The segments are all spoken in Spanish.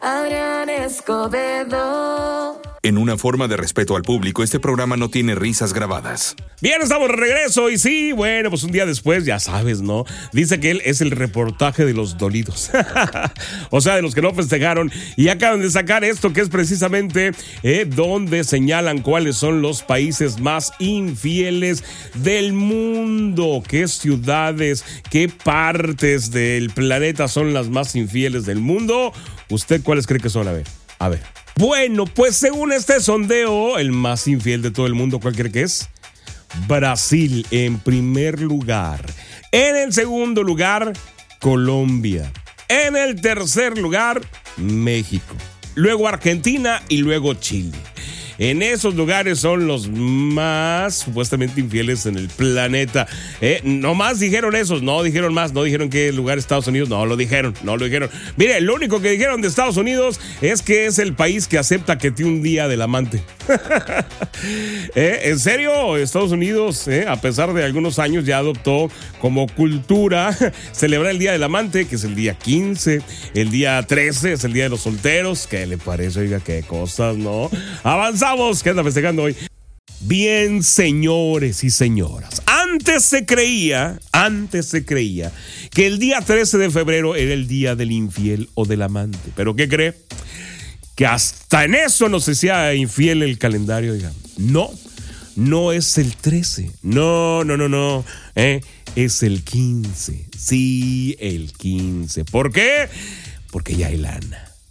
Adrián Escobedo. En una forma de respeto al público, este programa no tiene risas grabadas. Bien, estamos de regreso y sí, bueno, pues un día después, ya sabes, ¿no? Dice que él es el reportaje de los dolidos. o sea, de los que no festejaron y acaban de sacar esto que es precisamente eh, donde señalan cuáles son los países más infieles del mundo, qué ciudades, qué partes del planeta son las más infieles del mundo. ¿Usted cuáles cree que son? A ver, a ver. Bueno, pues según este sondeo, el más infiel de todo el mundo, ¿cuál cree que es? Brasil en primer lugar. En el segundo lugar, Colombia. En el tercer lugar, México. Luego Argentina y luego Chile. En esos lugares son los más supuestamente infieles en el planeta. Eh, no más dijeron esos, no dijeron más, no dijeron qué lugar Estados Unidos, no lo dijeron, no lo dijeron. Mire, lo único que dijeron de Estados Unidos es que es el país que acepta que tiene un día del amante. Eh, en serio, Estados Unidos, eh, a pesar de algunos años, ya adoptó como cultura celebrar el Día del Amante, que es el día 15, el día 13 es el Día de los Solteros. ¿Qué le parece? Oiga, qué cosas, ¿no? Avanzamos, ¿qué anda festejando hoy? Bien, señores y señoras, antes se creía, antes se creía que el día 13 de febrero era el día del infiel o del amante. ¿Pero qué cree? Que hasta en eso no se sea infiel el calendario, oiga. No, no es el 13. No, no, no, no. ¿eh? Es el 15. Sí, el 15. ¿Por qué? Porque ya hay.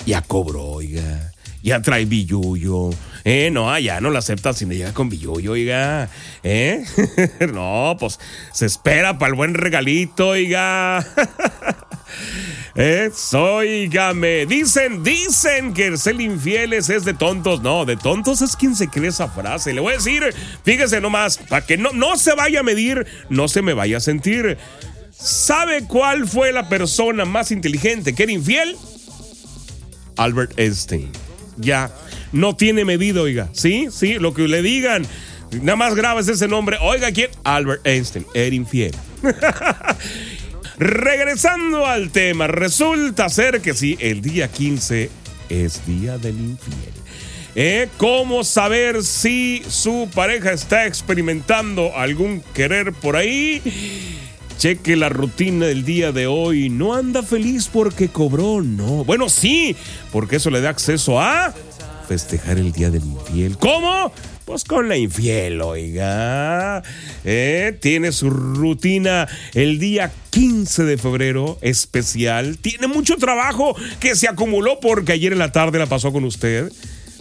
Ya cobró, oiga. Ya trae billuyo. Eh, no, ya no la acepta si no llega con billuyo, oiga. ¿Eh? no, pues se espera para el buen regalito, oiga. Eso, oígame. Dicen, dicen que ser infieles es de tontos. No, de tontos es quien se cree esa frase. Le voy a decir, fíjese nomás, para que no, no se vaya a medir, no se me vaya a sentir. ¿Sabe cuál fue la persona más inteligente que era infiel? Albert Einstein. Ya, no tiene medido, oiga. Sí, sí, lo que le digan. Nada más grabes ese nombre. Oiga, ¿quién? Albert Einstein. Era infiel. Regresando al tema, resulta ser que sí, el día 15 es día del infiel. ¿Eh? ¿Cómo saber si su pareja está experimentando algún querer por ahí? Cheque la rutina del día de hoy. No anda feliz porque cobró, no. Bueno, sí, porque eso le da acceso a festejar el día del infiel. ¿Cómo? Pues con la infiel, oiga. ¿Eh? Tiene su rutina el día 15 de febrero, especial. Tiene mucho trabajo que se acumuló porque ayer en la tarde la pasó con usted.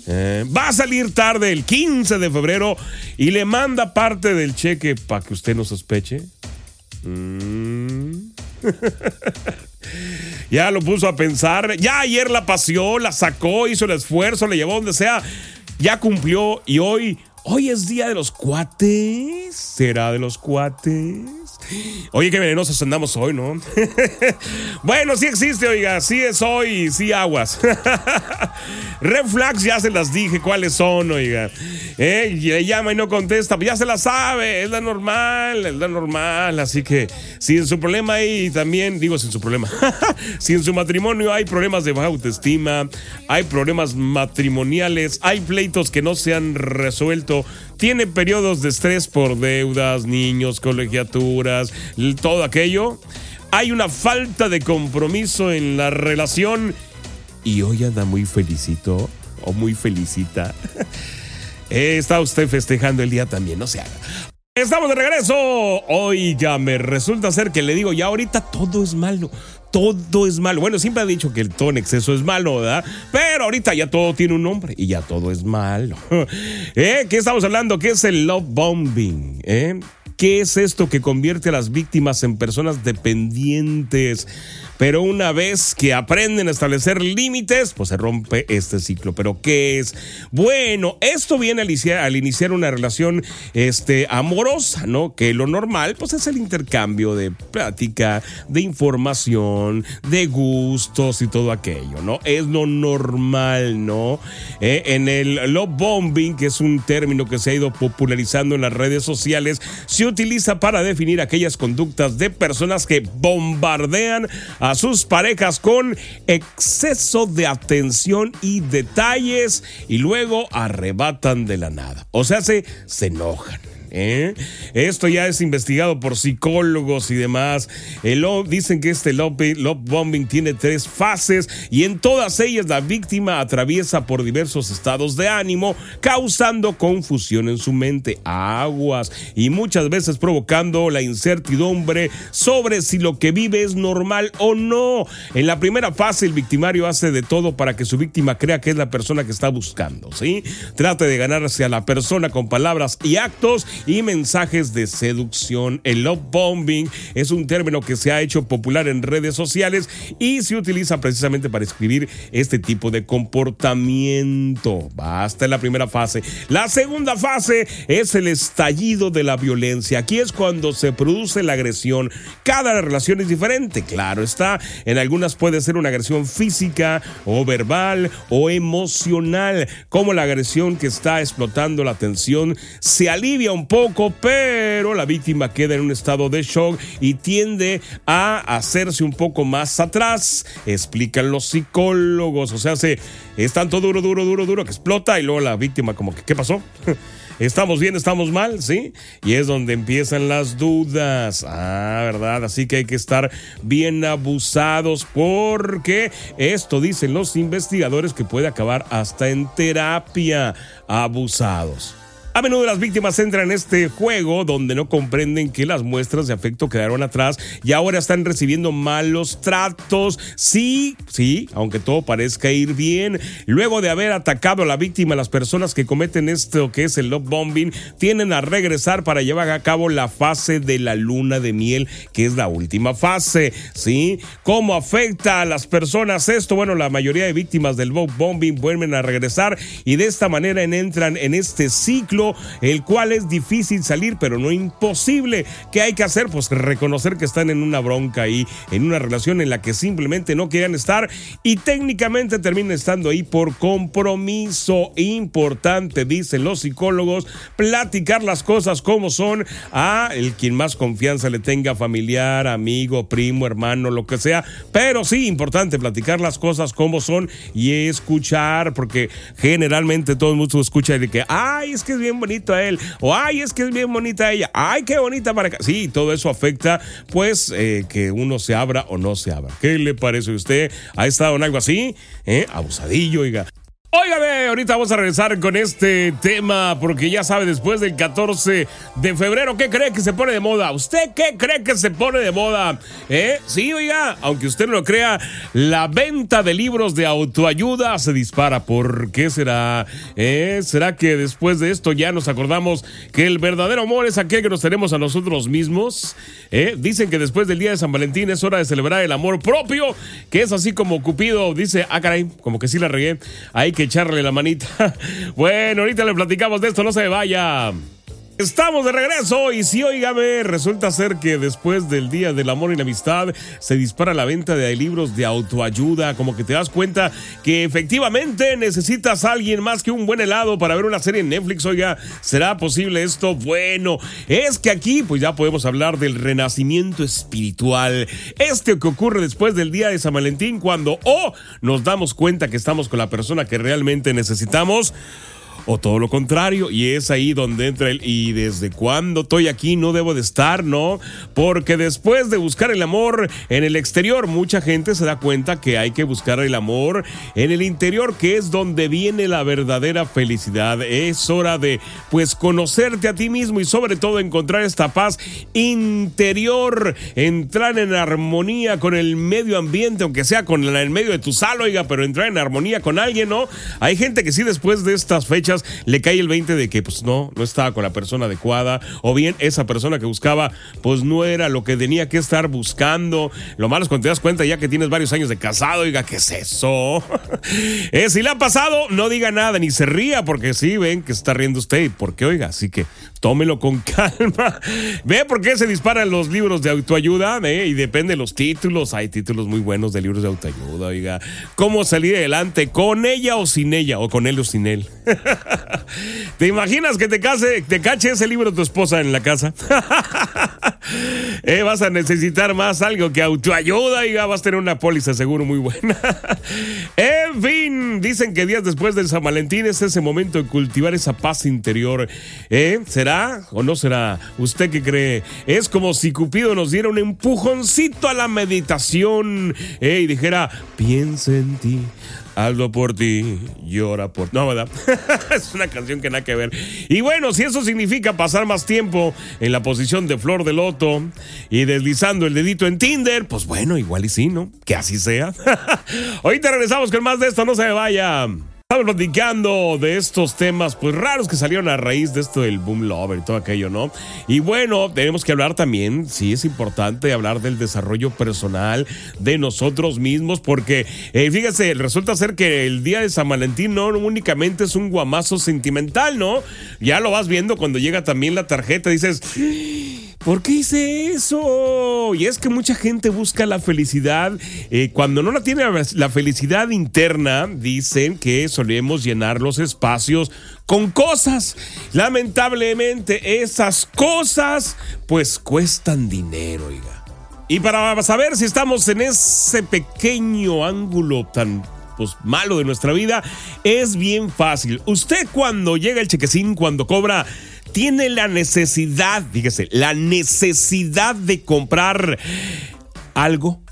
Eh, va a salir tarde el 15 de febrero y le manda parte del cheque para que usted no sospeche. Mm. ya lo puso a pensar. Ya ayer la paseó, la sacó, hizo el esfuerzo, le llevó donde sea. Ya cumplió y hoy, hoy es día de los cuates. ¿Será de los cuates? Oye, qué venenosos andamos hoy, ¿no? bueno, sí existe, oiga, sí es hoy, sí aguas. Red flags ya se las dije cuáles son, oiga. Llama y no contesta, ya se la sabe, es la normal, es la normal. Así que si en su problema hay también, digo sin su problema, si en su matrimonio hay problemas de baja autoestima, hay problemas matrimoniales, hay pleitos que no se han resuelto, tiene periodos de estrés por deudas, niños, colegiaturas, todo aquello. Hay una falta de compromiso en la relación y hoy anda muy felicito o muy felicita. Está usted festejando el día también, no se haga. Estamos de regreso. Oiga, me resulta ser que le digo, ya ahorita todo es malo. Todo es malo. Bueno, siempre ha dicho que el todo en exceso es malo, ¿verdad? Pero ahorita ya todo tiene un nombre y ya todo es malo. ¿Eh? ¿Qué estamos hablando? ¿Qué es el love bombing? ¿Eh? ¿Qué es esto que convierte a las víctimas en personas dependientes? Pero una vez que aprenden a establecer límites, pues se rompe este ciclo. ¿Pero qué es? Bueno, esto viene al iniciar, una relación este, amorosa, ¿no? Que lo normal, pues es el intercambio de plática, de información, de gustos y todo aquello, ¿no? Es lo normal, ¿no? Eh, en el love bombing, que es un término que se ha ido popularizando en las redes sociales, se utiliza para definir aquellas conductas de personas que bombardean a a sus parejas con exceso de atención y detalles y luego arrebatan de la nada. O sea, se, se enojan. ¿Eh? Esto ya es investigado por psicólogos y demás. El, dicen que este love, bombing tiene tres fases y en todas ellas la víctima atraviesa por diversos estados de ánimo, causando confusión en su mente, aguas y muchas veces provocando la incertidumbre sobre si lo que vive es normal o no. En la primera fase el victimario hace de todo para que su víctima crea que es la persona que está buscando, ¿sí? Trate de ganarse a la persona con palabras y actos y mensajes de seducción. El love bombing es un término que se ha hecho popular en redes sociales y se utiliza precisamente para escribir este tipo de comportamiento. Basta en la primera fase. La segunda fase es el estallido de la violencia. Aquí es cuando se produce la agresión. Cada relación es diferente, claro está. En algunas puede ser una agresión física o verbal o emocional, como la agresión que está explotando la tensión se alivia un poco, pero la víctima queda en un estado de shock y tiende a hacerse un poco más atrás, explican los psicólogos. O sea, se es tanto duro, duro, duro, duro que explota y luego la víctima como que, ¿qué pasó? ¿Estamos bien, estamos mal? ¿Sí? Y es donde empiezan las dudas. Ah, ¿verdad? Así que hay que estar bien abusados porque esto dicen los investigadores que puede acabar hasta en terapia. Abusados. A menudo las víctimas entran en este juego donde no comprenden que las muestras de afecto quedaron atrás y ahora están recibiendo malos tratos. Sí, sí, aunque todo parezca ir bien. Luego de haber atacado a la víctima, las personas que cometen esto que es el love bombing tienen a regresar para llevar a cabo la fase de la luna de miel, que es la última fase. ¿Sí? ¿Cómo afecta a las personas esto? Bueno, la mayoría de víctimas del love bombing vuelven a regresar y de esta manera entran en este ciclo el cual es difícil salir, pero no imposible. ¿Qué hay que hacer? Pues reconocer que están en una bronca ahí, en una relación en la que simplemente no querían estar y técnicamente terminan estando ahí por compromiso importante, dicen los psicólogos, platicar las cosas como son a el quien más confianza le tenga, familiar, amigo, primo, hermano, lo que sea, pero sí importante platicar las cosas como son y escuchar, porque generalmente todo el mundo escucha de que, ay, es que es bien bonito a él, o ay, es que es bien bonita ella, ay, qué bonita para acá. Sí, todo eso afecta, pues, eh, que uno se abra o no se abra. ¿Qué le parece a usted? ¿Ha estado en algo así? ¿Eh? Abusadillo. Óigame, ahorita vamos a regresar con este tema porque ya sabe, después del 14 de febrero, ¿qué cree que se pone de moda? ¿Usted qué cree que se pone de moda? ¿Eh? Sí, oiga, aunque usted no lo crea, la venta de libros de autoayuda se dispara. ¿Por qué será? ¿Eh? ¿Será que después de esto ya nos acordamos que el verdadero amor es aquel que nos tenemos a nosotros mismos? ¿Eh? Dicen que después del día de San Valentín es hora de celebrar el amor propio, que es así como Cupido dice, ah, caray, como que sí la regué. Hay que echarle la manita. Bueno, ahorita le platicamos de esto, no se vaya. Estamos de regreso y si oígame, resulta ser que después del Día del Amor y la Amistad se dispara la venta de libros de autoayuda, como que te das cuenta que efectivamente necesitas a alguien más que un buen helado para ver una serie en Netflix, oiga, ¿será posible esto? Bueno, es que aquí pues ya podemos hablar del renacimiento espiritual, este que ocurre después del Día de San Valentín cuando o oh, nos damos cuenta que estamos con la persona que realmente necesitamos o todo lo contrario, y es ahí donde entra el y desde cuándo estoy aquí no debo de estar, ¿no? Porque después de buscar el amor en el exterior, mucha gente se da cuenta que hay que buscar el amor en el interior, que es donde viene la verdadera felicidad. Es hora de pues conocerte a ti mismo y sobre todo encontrar esta paz interior, entrar en armonía con el medio ambiente, aunque sea con el medio de tu sala, oiga, pero entrar en armonía con alguien, ¿no? Hay gente que sí después de estas fechas le cae el 20 de que pues no, no estaba con la persona adecuada o bien esa persona que buscaba pues no era lo que tenía que estar buscando. Lo malo es cuando te das cuenta ya que tienes varios años de casado, oiga, ¿qué es eso? eh, si le ha pasado, no diga nada ni se ría porque sí, ven que está riendo usted y por qué, oiga, así que tómelo con calma. Ve por qué se disparan los libros de autoayuda, ¿eh? y depende de los títulos. Hay títulos muy buenos de libros de autoayuda, oiga. ¿Cómo salir adelante con ella o sin ella? O con él o sin él. ¿Te imaginas que te te cache ese libro tu esposa en la casa? Eh, vas a necesitar más algo que autoayuda y vas a tener una póliza seguro muy buena. en fin, dicen que días después del San Valentín es ese momento de cultivar esa paz interior. ¿Eh? ¿Será o no será? ¿Usted qué cree? Es como si Cupido nos diera un empujoncito a la meditación ¿eh? y dijera, piensa en ti hazlo por ti, llora por... No, ¿verdad? es una canción que nada que ver. Y bueno, si eso significa pasar más tiempo en la posición de flor de loto y deslizando el dedito en Tinder, pues bueno, igual y sí, ¿no? Que así sea. Ahorita regresamos con más de esto, no se me vaya. Estamos platicando de estos temas pues raros que salieron a raíz de esto del boom lover y todo aquello, ¿no? Y bueno, tenemos que hablar también, sí es importante hablar del desarrollo personal de nosotros mismos porque eh, fíjese, resulta ser que el día de San Valentín no únicamente es un guamazo sentimental, ¿no? Ya lo vas viendo cuando llega también la tarjeta, dices... ¿Por qué hice eso? Y es que mucha gente busca la felicidad. Eh, cuando no la tiene la felicidad interna, dicen que solemos llenar los espacios con cosas. Lamentablemente, esas cosas, pues cuestan dinero, oiga. Y para saber si estamos en ese pequeño ángulo tan pues, malo de nuestra vida, es bien fácil. Usted cuando llega el chequecín, cuando cobra tiene la necesidad, fíjese, la necesidad de comprar algo,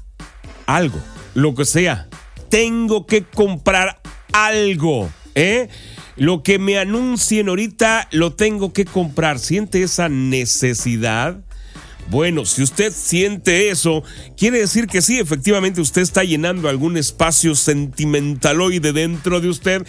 algo, lo que sea. Tengo que comprar algo, ¿eh? Lo que me anuncien ahorita lo tengo que comprar. ¿Siente esa necesidad? Bueno, si usted siente eso, quiere decir que sí, efectivamente usted está llenando algún espacio sentimentaloide dentro de usted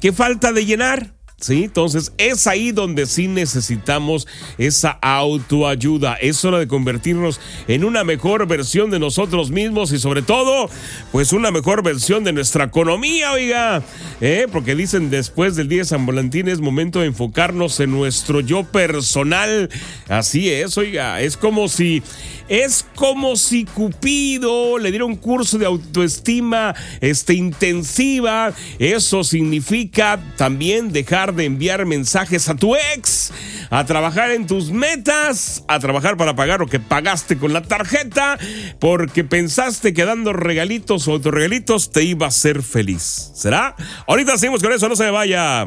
que falta de llenar. ¿Sí? Entonces es ahí donde sí necesitamos esa autoayuda. Es hora de convertirnos en una mejor versión de nosotros mismos y sobre todo, pues una mejor versión de nuestra economía, oiga. ¿eh? Porque dicen después del día de San Valentín es momento de enfocarnos en nuestro yo personal. Así es, oiga. Es como si es como si Cupido le diera un curso de autoestima este, intensiva. Eso significa también dejar de enviar mensajes a tu ex, a trabajar en tus metas, a trabajar para pagar lo que pagaste con la tarjeta, porque pensaste que dando regalitos o autorregalitos te iba a hacer feliz. ¿Será? Ahorita seguimos con eso, no se me vaya.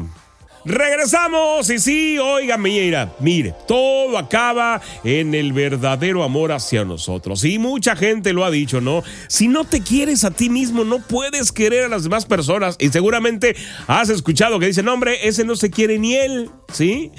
Regresamos y sí, oiga, mira, mire, todo acaba en el verdadero amor hacia nosotros. Y mucha gente lo ha dicho, ¿no? Si no te quieres a ti mismo, no puedes querer a las demás personas. Y seguramente has escuchado que dicen, hombre, ese no se quiere ni él, ¿sí?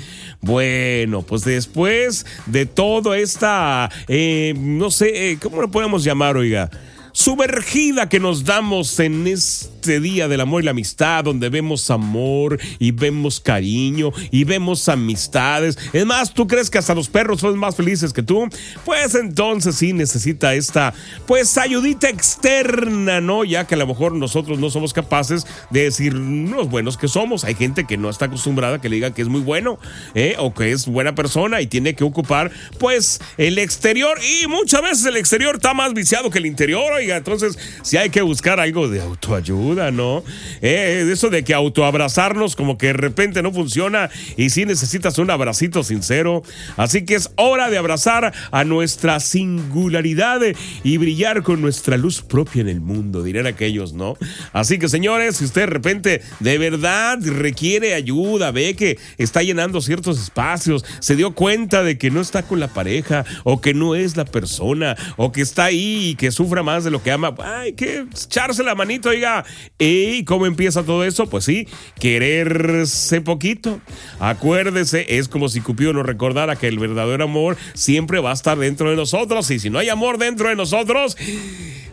Bueno, pues después de toda esta, eh, no sé, eh, ¿cómo lo podemos llamar, oiga? Sumergida que nos damos en este este día del amor y la amistad, donde vemos amor y vemos cariño y vemos amistades. Es más, ¿tú crees que hasta los perros son más felices que tú? Pues entonces sí necesita esta, pues ayudita externa, ¿no? Ya que a lo mejor nosotros no somos capaces de decir los buenos que somos. Hay gente que no está acostumbrada a que le digan que es muy bueno, ¿eh? O que es buena persona y tiene que ocupar, pues, el exterior. Y muchas veces el exterior está más viciado que el interior, oiga. Entonces, si hay que buscar algo de autoayuda ¿no? Eh, eso de que autoabrazarnos como que de repente no funciona y si necesitas un abracito sincero. Así que es hora de abrazar a nuestra singularidad y brillar con nuestra luz propia en el mundo, dirán aquellos, ¿no? Así que señores, si usted de repente de verdad requiere ayuda, ve que está llenando ciertos espacios, se dio cuenta de que no está con la pareja o que no es la persona o que está ahí y que sufra más de lo que ama, hay que echarse la manito, oiga, ¿Y cómo empieza todo eso? Pues sí, quererse poquito. Acuérdese, es como si Cupido nos recordara que el verdadero amor siempre va a estar dentro de nosotros. Y si no hay amor dentro de nosotros,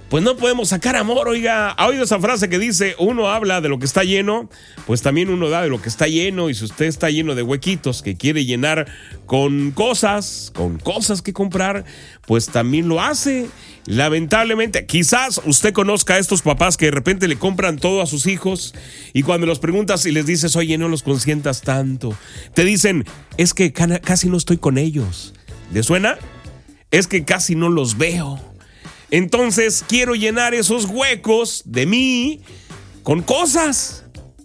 pues no podemos sacar amor, oiga. ¿Ha oído esa frase que dice, uno habla de lo que está lleno? Pues también uno da de lo que está lleno y si usted está lleno de huequitos que quiere llenar con cosas, con cosas que comprar, pues también lo hace. Lamentablemente, quizás usted conozca a estos papás que de repente le compran todo a sus hijos y cuando los preguntas y les dices, oye, no los consientas tanto, te dicen, es que casi no estoy con ellos. ¿Le suena? Es que casi no los veo. Entonces quiero llenar esos huecos de mí con cosas.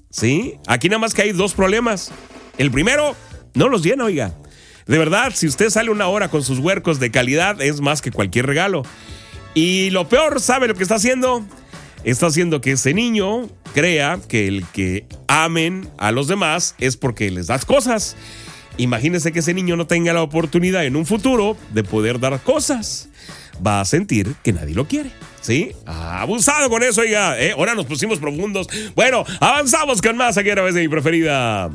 ¿Sí? Aquí nada más que hay dos problemas. El primero, no los llena, oiga. De verdad, si usted sale una hora con sus huercos de calidad, es más que cualquier regalo. Y lo peor, ¿sabe lo que está haciendo? Está haciendo que ese niño crea que el que amen a los demás es porque les das cosas. Imagínese que ese niño no tenga la oportunidad en un futuro de poder dar cosas. Va a sentir que nadie lo quiere. ¿Sí? Abusado con eso, oiga. ¿eh? Ahora nos pusimos profundos. Bueno, avanzamos con más aquí a través de mi preferida.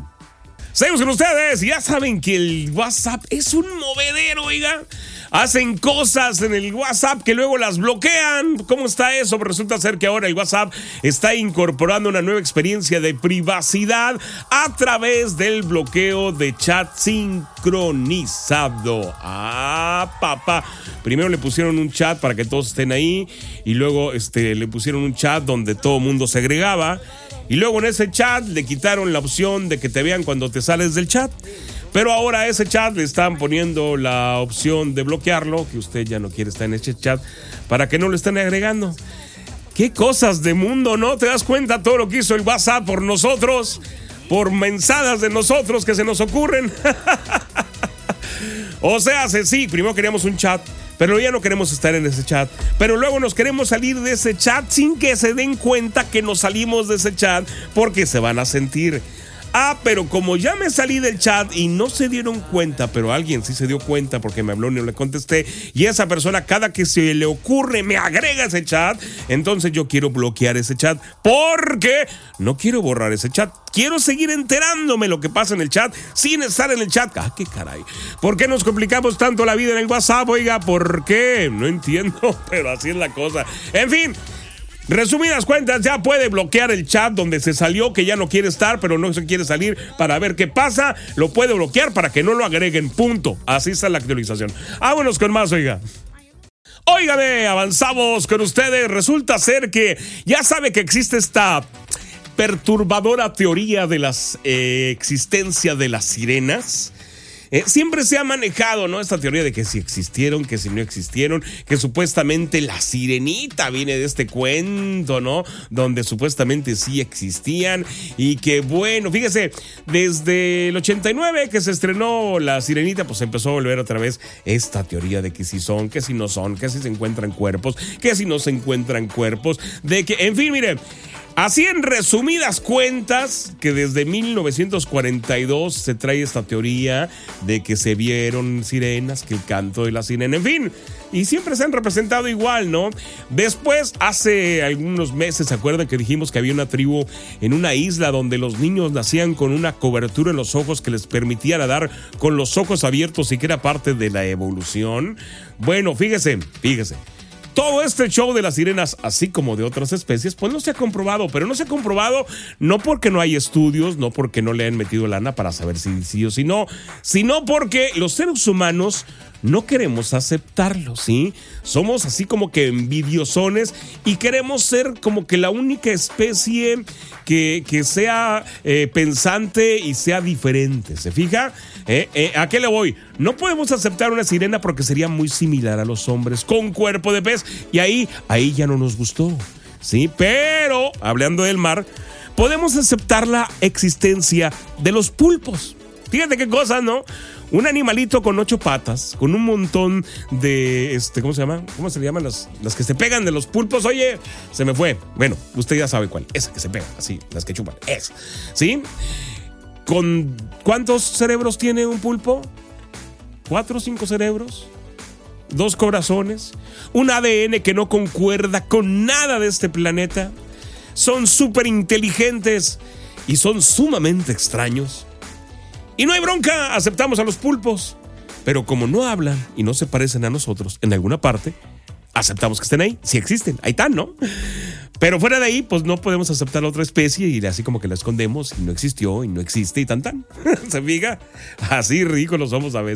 Seguimos con ustedes. Ya saben que el WhatsApp es un movedero, oiga. Hacen cosas en el WhatsApp que luego las bloquean. ¿Cómo está eso? Pues resulta ser que ahora el WhatsApp está incorporando una nueva experiencia de privacidad a través del bloqueo de chat sincronizado. Ah, papá. Primero le pusieron un chat para que todos estén ahí y luego este, le pusieron un chat donde todo mundo se agregaba. Y luego en ese chat le quitaron la opción de que te vean cuando te sales del chat. Pero ahora a ese chat le están poniendo la opción de bloquearlo, que usted ya no quiere estar en ese chat, para que no lo estén agregando. Qué cosas de mundo, ¿no? ¿Te das cuenta todo lo que hizo el WhatsApp por nosotros? Por mensadas de nosotros que se nos ocurren. o sea, sí, primero queríamos un chat pero ya no queremos estar en ese chat. Pero luego nos queremos salir de ese chat sin que se den cuenta que nos salimos de ese chat porque se van a sentir. Ah, pero como ya me salí del chat y no se dieron cuenta, pero alguien sí se dio cuenta porque me habló y no le contesté, y esa persona cada que se le ocurre me agrega ese chat, entonces yo quiero bloquear ese chat porque no quiero borrar ese chat. Quiero seguir enterándome lo que pasa en el chat sin estar en el chat. Ah, qué caray. ¿Por qué nos complicamos tanto la vida en el WhatsApp? Oiga, ¿por qué? No entiendo, pero así es la cosa. En fin. Resumidas cuentas, ya puede bloquear el chat donde se salió, que ya no quiere estar, pero no se quiere salir para ver qué pasa. Lo puede bloquear para que no lo agreguen. Punto. Así está la actualización. Vámonos con más, oiga. Óigame, avanzamos con ustedes. Resulta ser que ya sabe que existe esta perturbadora teoría de la eh, existencia de las sirenas. Eh, siempre se ha manejado, ¿no? Esta teoría de que si existieron, que si no existieron, que supuestamente la sirenita viene de este cuento, ¿no? Donde supuestamente sí existían y que bueno, fíjese, desde el 89 que se estrenó la sirenita, pues empezó a volver otra vez esta teoría de que si son, que si no son, que si se encuentran cuerpos, que si no se encuentran cuerpos, de que, en fin, mire, Así en resumidas cuentas, que desde 1942 se trae esta teoría de que se vieron sirenas, que el canto de la sirena, en fin, y siempre se han representado igual, ¿no? Después, hace algunos meses, ¿se acuerdan que dijimos que había una tribu en una isla donde los niños nacían con una cobertura en los ojos que les permitía nadar con los ojos abiertos y que era parte de la evolución? Bueno, fíjese, fíjese todo este show de las sirenas, así como de otras especies, pues no se ha comprobado, pero no se ha comprobado no porque no hay estudios, no porque no le han metido lana para saber si sí o si no, sino porque los seres humanos no queremos aceptarlo, ¿sí? Somos así como que envidiosones y queremos ser como que la única especie que, sea eh, pensante y sea diferente, ¿se fija? Eh, eh, ¿A qué le voy? No podemos aceptar una sirena porque sería muy similar a los hombres, con cuerpo de pez, y ahí, ahí ya no nos gustó, ¿sí? Pero, hablando del mar, podemos aceptar la existencia de los pulpos. Fíjate qué cosas, ¿no? Un animalito con ocho patas, con un montón de, este, ¿cómo se llama? ¿Cómo se le llaman las, las que se pegan de los pulpos? Oye, se me fue. Bueno, usted ya sabe cuál. Esa que se pega, así, las que chupan. Es. ¿Sí? ¿Con cuántos cerebros tiene un pulpo? ¿Cuatro o cinco cerebros? ¿Dos corazones? ¿Un ADN que no concuerda con nada de este planeta? Son súper inteligentes y son sumamente extraños. Y no hay bronca, aceptamos a los pulpos. Pero como no hablan y no se parecen a nosotros en alguna parte, aceptamos que estén ahí. Si existen, ahí están, ¿no? Pero fuera de ahí, pues no podemos aceptar a otra especie y así como que la escondemos y no existió y no existe y tan tan. ¿Se fija? Así ridículos somos a veces.